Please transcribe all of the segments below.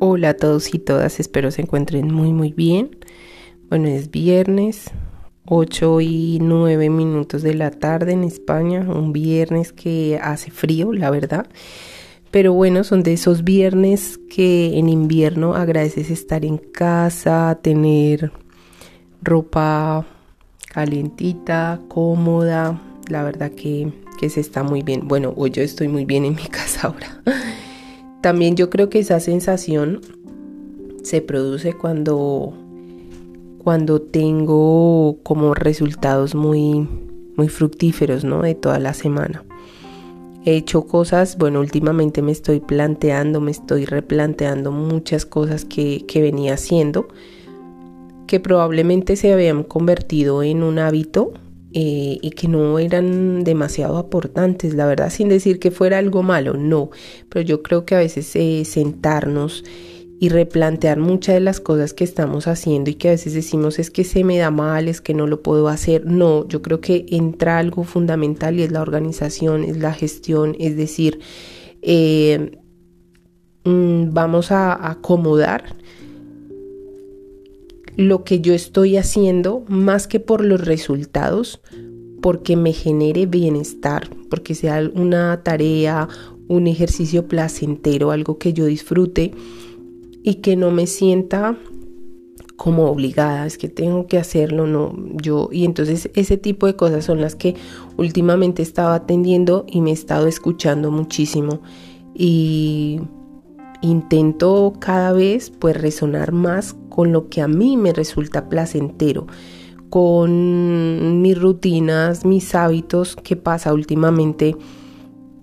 Hola a todos y todas, espero se encuentren muy muy bien. Bueno, es viernes, 8 y 9 minutos de la tarde en España, un viernes que hace frío, la verdad. Pero bueno, son de esos viernes que en invierno agradeces estar en casa, tener ropa calientita, cómoda. La verdad que, que se está muy bien. Bueno, hoy yo estoy muy bien en mi casa ahora. También yo creo que esa sensación se produce cuando, cuando tengo como resultados muy, muy fructíferos, ¿no? De toda la semana. He hecho cosas, bueno, últimamente me estoy planteando, me estoy replanteando muchas cosas que, que venía haciendo, que probablemente se habían convertido en un hábito eh, y que no eran demasiado aportantes, la verdad, sin decir que fuera algo malo, no, pero yo creo que a veces eh, sentarnos y replantear muchas de las cosas que estamos haciendo y que a veces decimos es que se me da mal, es que no lo puedo hacer, no, yo creo que entra algo fundamental y es la organización, es la gestión, es decir, eh, mm, vamos a acomodar lo que yo estoy haciendo más que por los resultados, porque me genere bienestar, porque sea una tarea, un ejercicio placentero, algo que yo disfrute y que no me sienta como obligada, es que tengo que hacerlo, no, yo, y entonces ese tipo de cosas son las que últimamente estaba atendiendo y me he estado escuchando muchísimo. Y intento cada vez pues resonar más con lo que a mí me resulta placentero, con mis rutinas, mis hábitos, ¿qué pasa últimamente?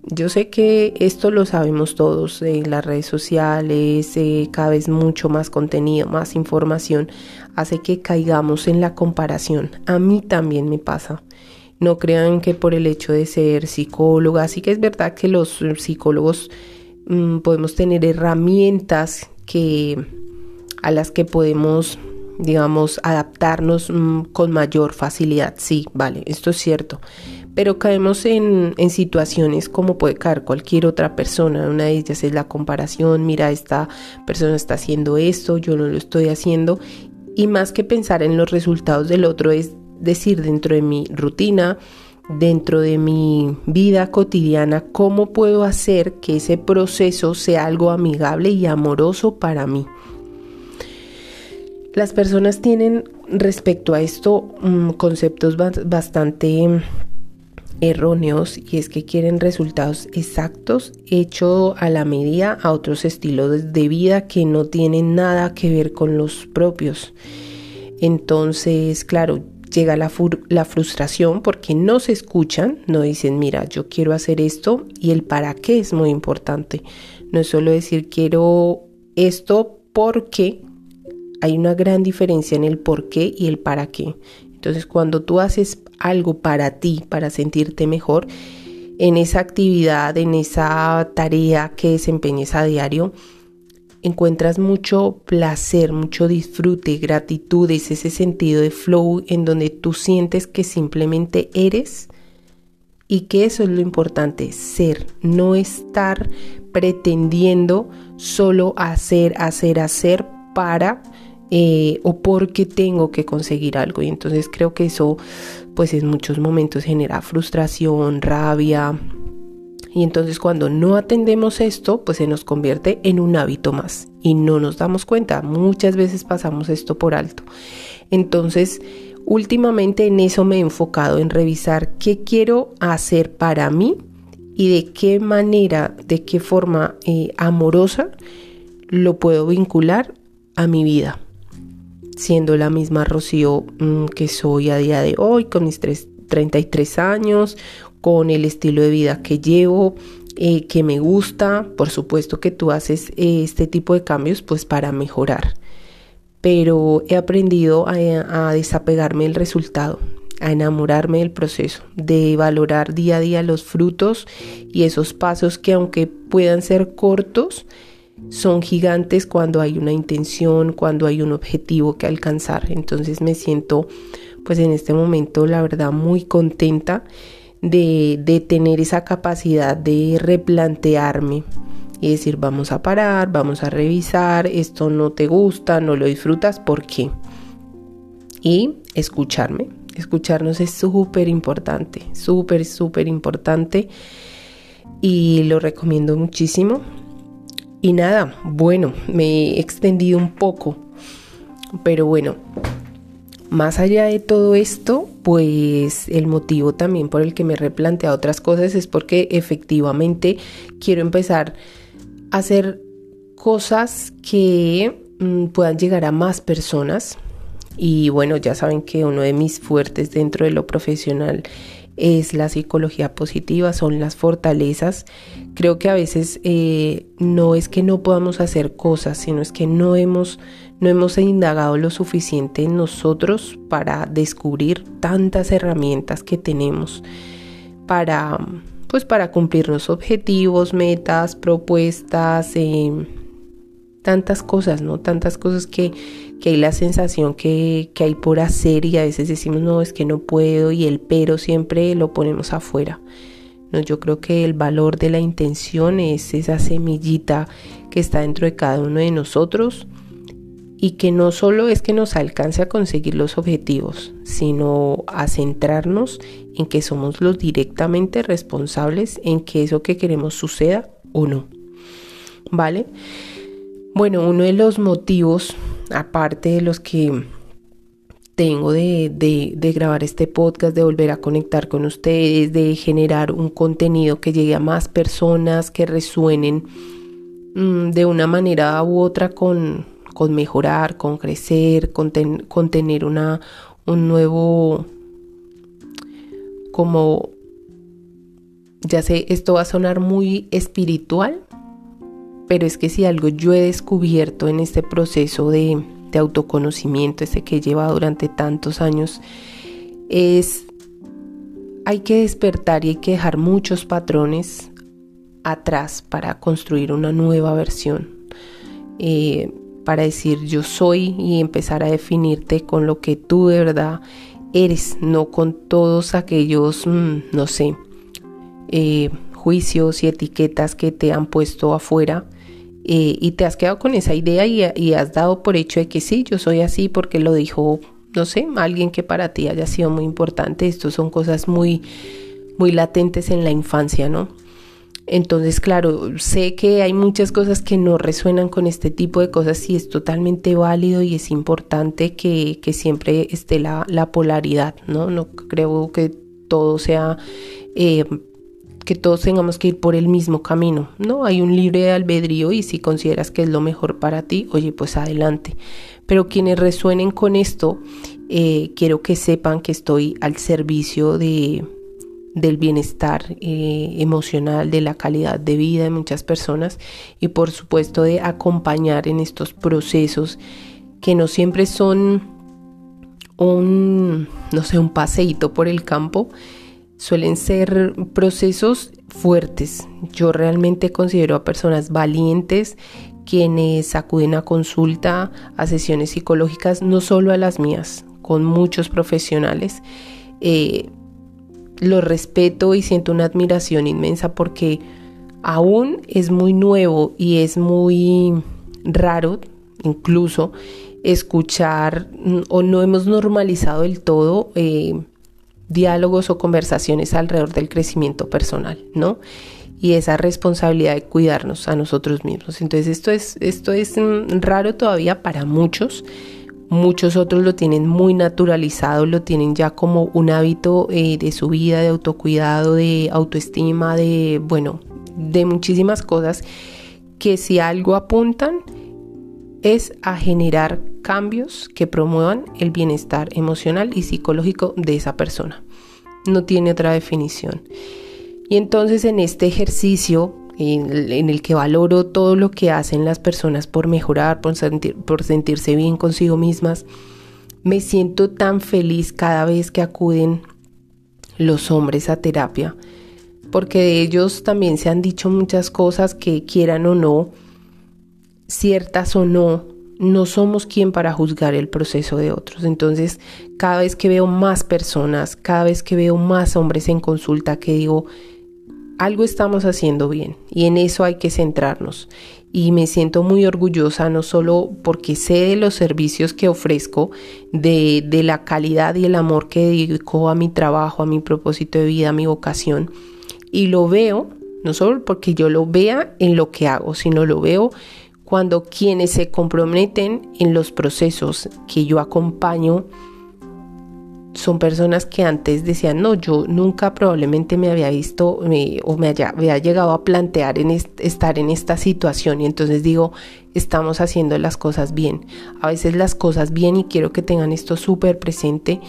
Yo sé que esto lo sabemos todos, en las redes sociales, eh, cada vez mucho más contenido, más información, hace que caigamos en la comparación. A mí también me pasa. No crean que por el hecho de ser psicóloga, así que es verdad que los psicólogos Mm, podemos tener herramientas que, a las que podemos, digamos, adaptarnos mm, con mayor facilidad. Sí, vale, esto es cierto. Pero caemos en, en, situaciones como puede caer cualquier otra persona. Una de ellas es la comparación. Mira, esta persona está haciendo esto, yo no lo estoy haciendo. Y más que pensar en los resultados del otro, es decir, dentro de mi rutina, dentro de mi vida cotidiana, cómo puedo hacer que ese proceso sea algo amigable y amoroso para mí. Las personas tienen respecto a esto mm, conceptos bastante erróneos y es que quieren resultados exactos hechos a la medida a otros estilos de vida que no tienen nada que ver con los propios. Entonces, claro, llega la, la, frustración porque no se escuchan, no dicen, mira, yo quiero hacer esto y el para qué es muy importante. No es solo decir quiero esto porque hay una gran diferencia en el por qué y el para qué. Entonces cuando tú haces algo para ti, para sentirte mejor, en esa actividad, en esa tarea que desempeñes a diario, encuentras mucho placer, mucho disfrute, gratitud, es ese sentido de flow en donde tú sientes que simplemente eres y que eso es lo importante, ser, no estar pretendiendo solo hacer, hacer, hacer para eh, o porque tengo que conseguir algo. Y entonces creo que eso pues en muchos momentos genera frustración, rabia, y entonces cuando no atendemos esto, pues se nos convierte en un hábito más y no nos damos cuenta. Muchas veces pasamos esto por alto. Entonces, últimamente en eso me he enfocado, en revisar qué quiero hacer para mí y de qué manera, de qué forma eh, amorosa lo puedo vincular a mi vida. Siendo la misma Rocío mm, que soy a día de hoy, con mis 33 años, con el estilo de vida que llevo, eh, que me gusta. Por supuesto que tú haces eh, este tipo de cambios pues para mejorar. Pero he aprendido a, desapegarme del resultado, a enamorarme del proceso, de valorar día a día los frutos y esos pasos que aunque puedan ser cortos, son gigantes cuando hay una intención, cuando hay un objetivo que alcanzar. Entonces me siento pues en este momento la verdad muy contenta de, tener esa capacidad de replantearme y decir vamos a parar, vamos a revisar, esto no te gusta, no lo disfrutas, ¿por qué? Y escucharme, escucharnos es súper importante, súper, súper importante y lo recomiendo muchísimo. Y nada, bueno, me he extendido un poco, pero bueno, más allá de todo esto, pues el motivo también por el que me he replanteado otras cosas es porque efectivamente quiero empezar a hacer cosas que mm, puedan llegar a más personas. Y bueno, ya saben que uno de mis fuertes dentro de lo profesional es la psicología positiva, son las fortalezas. Creo que a veces eh, no es que no podamos hacer cosas, sino es que no hemos, no hemos indagado lo suficiente en nosotros para descubrir tantas herramientas que tenemos para, pues para cumplir objetivos, metas, propuestas, eh, tantas cosas, ¿no? Tantas cosas que, que hay la sensación que, que, hay por hacer y a veces decimos, no, es que no puedo y el pero siempre lo ponemos afuera. No, yo creo que el valor de la intención es esa semillita que está dentro de cada uno de nosotros y que no solo es que nos alcance a conseguir los objetivos, sino a centrarnos en que somos los directamente responsables en que eso que queremos suceda o no. ¿Vale? Bueno, uno de los motivos, aparte de los que tengo de, grabar este podcast, de volver a conectar con ustedes, de generar un contenido que llegue a más personas, que resuenen mm, de una manera u otra con, mejorar, con crecer, con, con tener una, un nuevo, como, ya sé, esto va a sonar muy espiritual, pero es que si algo yo he descubierto en este proceso de, autoconocimiento, ese que lleva durante tantos años, es hay que despertar y hay que dejar muchos patrones atrás para construir una nueva versión. Eh, para decir yo soy y empezar a definirte con lo que tú de verdad eres, no con todos aquellos, mm, no sé, eh, juicios y etiquetas que te han puesto afuera eh, y te has quedado con esa idea y, has dado por hecho de que sí, yo soy así porque lo dijo, no sé, alguien que para ti haya sido muy importante. Estos son cosas muy, muy latentes en la infancia, ¿no? Entonces, claro, sé que hay muchas cosas que no resuenan con este tipo de cosas y es totalmente válido y es importante que, siempre esté la, la, polaridad, ¿no? No creo que todo sea eh, que todos tengamos que ir por el mismo camino, ¿no? Hay un libre albedrío y si consideras que es lo mejor para ti, oye, pues adelante. Pero quienes resuenen con esto, eh, quiero que sepan que estoy al servicio de, del bienestar eh, emocional, de la calidad de vida de muchas personas y por supuesto de acompañar en estos procesos que no siempre son un, no sé, un paseíto por el campo, suelen ser procesos fuertes. Yo realmente considero a personas valientes quienes acuden a consulta, a sesiones psicológicas, no solo a las mías, con muchos profesionales. Eh, lo respeto y siento una admiración inmensa porque aún es muy nuevo y es muy raro incluso escuchar mm, o no hemos normalizado del todo eh, diálogos o conversaciones alrededor del crecimiento personal, ¿no? Y esa responsabilidad de cuidarnos a nosotros mismos. Entonces esto es, esto es mm, raro todavía para muchos. Muchos otros lo tienen muy naturalizado, lo tienen ya como un hábito eh, de su vida, de autocuidado, de autoestima, de, bueno, de muchísimas cosas que si algo apuntan es a generar cambios que promuevan el bienestar emocional y psicológico de esa persona. No tiene otra definición. Y entonces en este ejercicio en, el que valoro todo lo que hacen las personas por mejorar, por, por sentirse bien consigo mismas, me siento tan feliz cada vez que acuden los hombres a terapia, porque de ellos también se han dicho muchas cosas que quieran o no, ciertas o no, no somos quien para juzgar el proceso de otros. Entonces, cada vez que veo más personas, cada vez que veo más hombres en consulta que digo, algo estamos haciendo bien y en eso hay que centrarnos. Y me siento muy orgullosa no solo porque sé de los servicios que ofrezco, de, de la calidad y el amor que dedico a mi trabajo, a mi propósito de vida, a mi vocación, y lo veo, no solo porque yo lo vea en lo que hago, sino lo veo cuando quienes se comprometen en los procesos que yo acompaño, son personas que antes decían, no, yo nunca probablemente me había visto o me había llegado a plantear en estar en esta situación y entonces digo, estamos haciendo las cosas bien. A veces las cosas bien, y quiero que tengan esto súper presente,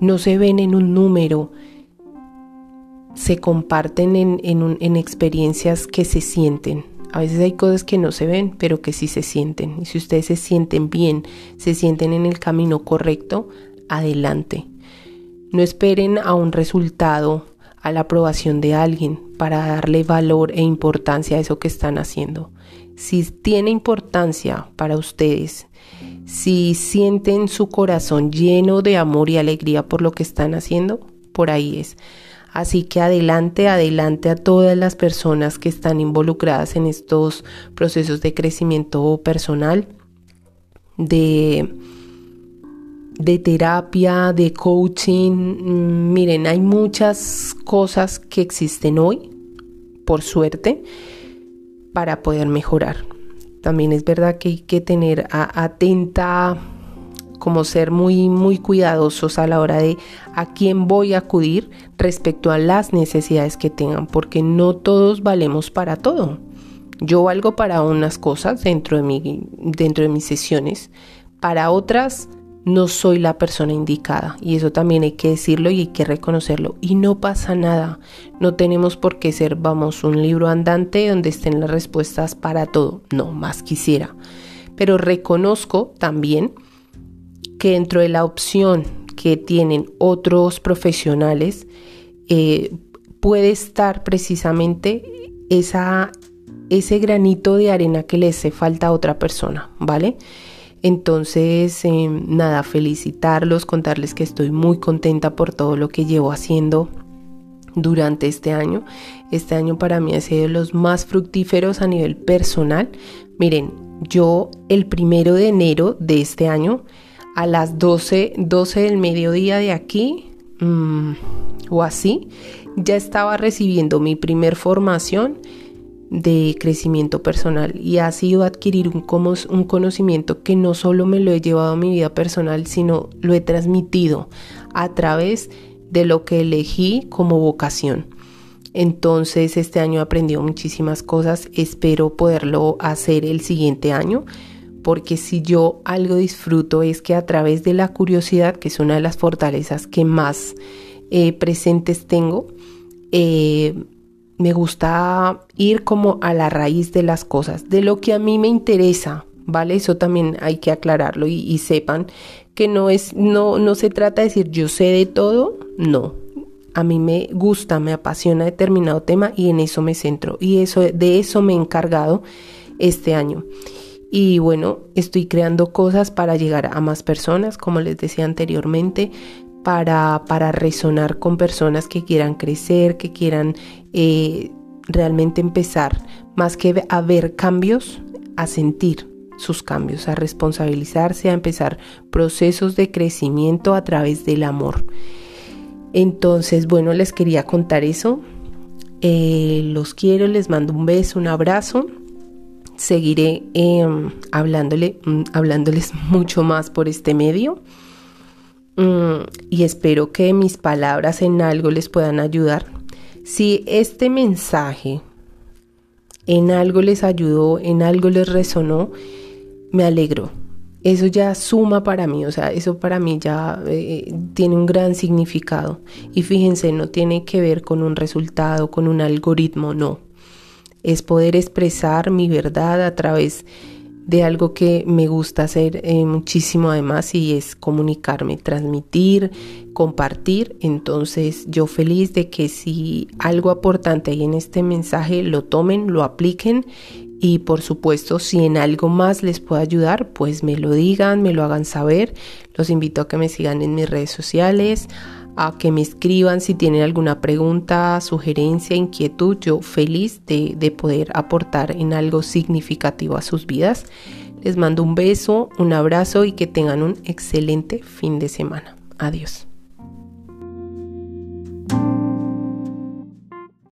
no se ven en un número, se comparten en, en experiencias que se sienten. A veces hay cosas que no se ven, pero que sí se sienten. Y si ustedes se sienten bien, se sienten en el camino correcto, adelante no esperen a un resultado, a la aprobación de alguien para darle valor e importancia a eso que están haciendo. Si tiene importancia para ustedes, si sienten su corazón lleno de amor y alegría por lo que están haciendo, por ahí es. Así que adelante, adelante a todas las personas que están involucradas en estos procesos de crecimiento personal, de de terapia, de coaching. Mm, miren, hay muchas cosas que existen hoy, por suerte, para poder mejorar. También es verdad que hay que tener atenta, como ser muy, muy cuidadosos a la hora de a quién voy a acudir respecto a las necesidades que tengan, porque no todos valemos para todo. Yo valgo para unas cosas dentro de, mi, dentro de mis sesiones, para otras no soy la persona indicada. Y eso también hay que decirlo y hay que reconocerlo. Y no pasa nada. No tenemos por qué ser vamos un libro andante donde estén las respuestas para todo. No más quisiera. Pero reconozco también que dentro de la opción que tienen otros profesionales eh, puede estar precisamente esa ese granito de arena que le hace falta a otra persona vale entonces, em, nada, felicitarlos, contarles que estoy muy contenta por todo lo que llevo haciendo durante este año. Este año para mí ha sido los más fructíferos a nivel personal. Miren, yo el primero de enero de este año a las 12, 12 del mediodía de aquí mm, o así, ya estaba recibiendo mi primer formación de crecimiento personal y ha sido adquirir un, un conocimiento que no solo me lo he llevado a mi vida personal, sino lo he transmitido a través de lo que elegí como vocación. Entonces este año he aprendido muchísimas cosas, espero poderlo hacer el siguiente año, porque si yo algo disfruto es que a través de la curiosidad, que es una de las fortalezas que más eh, presentes tengo, eh, me gusta ir como a la raíz de las cosas, de lo que a mí me interesa, ¿vale? Eso también hay que aclararlo y, sepan que no es, no, no se trata de decir yo sé de todo, no. A mí me gusta, me apasiona determinado tema y en eso me centro. Y eso, de eso me he encargado este año. Y bueno, estoy creando cosas para llegar a más personas, como les decía anteriormente para, para resonar con personas que quieran crecer, que quieran eh, realmente empezar, más que a ver cambios, a sentir sus cambios, a responsabilizarse, a empezar procesos de crecimiento a través del amor. Entonces, bueno, les quería contar eso. Eh, los quiero, les mando un beso, un abrazo. Seguiré em, hablándole, mm, hablándoles mucho más por este medio. Mm, y espero que mis palabras en algo les puedan ayudar. Si este mensaje en algo les ayudó, en algo les resonó, me alegro. Eso ya suma para mí, o sea, eso para mí ya eh, tiene un gran significado. Y fíjense, no tiene que ver con un resultado, con un algoritmo, no. Es poder expresar mi verdad a través de algo que me gusta hacer eh, muchísimo además y es comunicarme, transmitir, compartir. Entonces yo feliz de que si algo aportante hay en este mensaje lo tomen, lo apliquen y por supuesto si en algo más les puedo ayudar pues me lo digan, me lo hagan saber. Los invito a que me sigan en mis redes sociales, a que me escriban si tienen alguna pregunta, sugerencia, inquietud. Yo feliz de, de poder aportar en algo significativo a sus vidas. Les mando un beso, un abrazo y que tengan un excelente fin de semana. Adiós.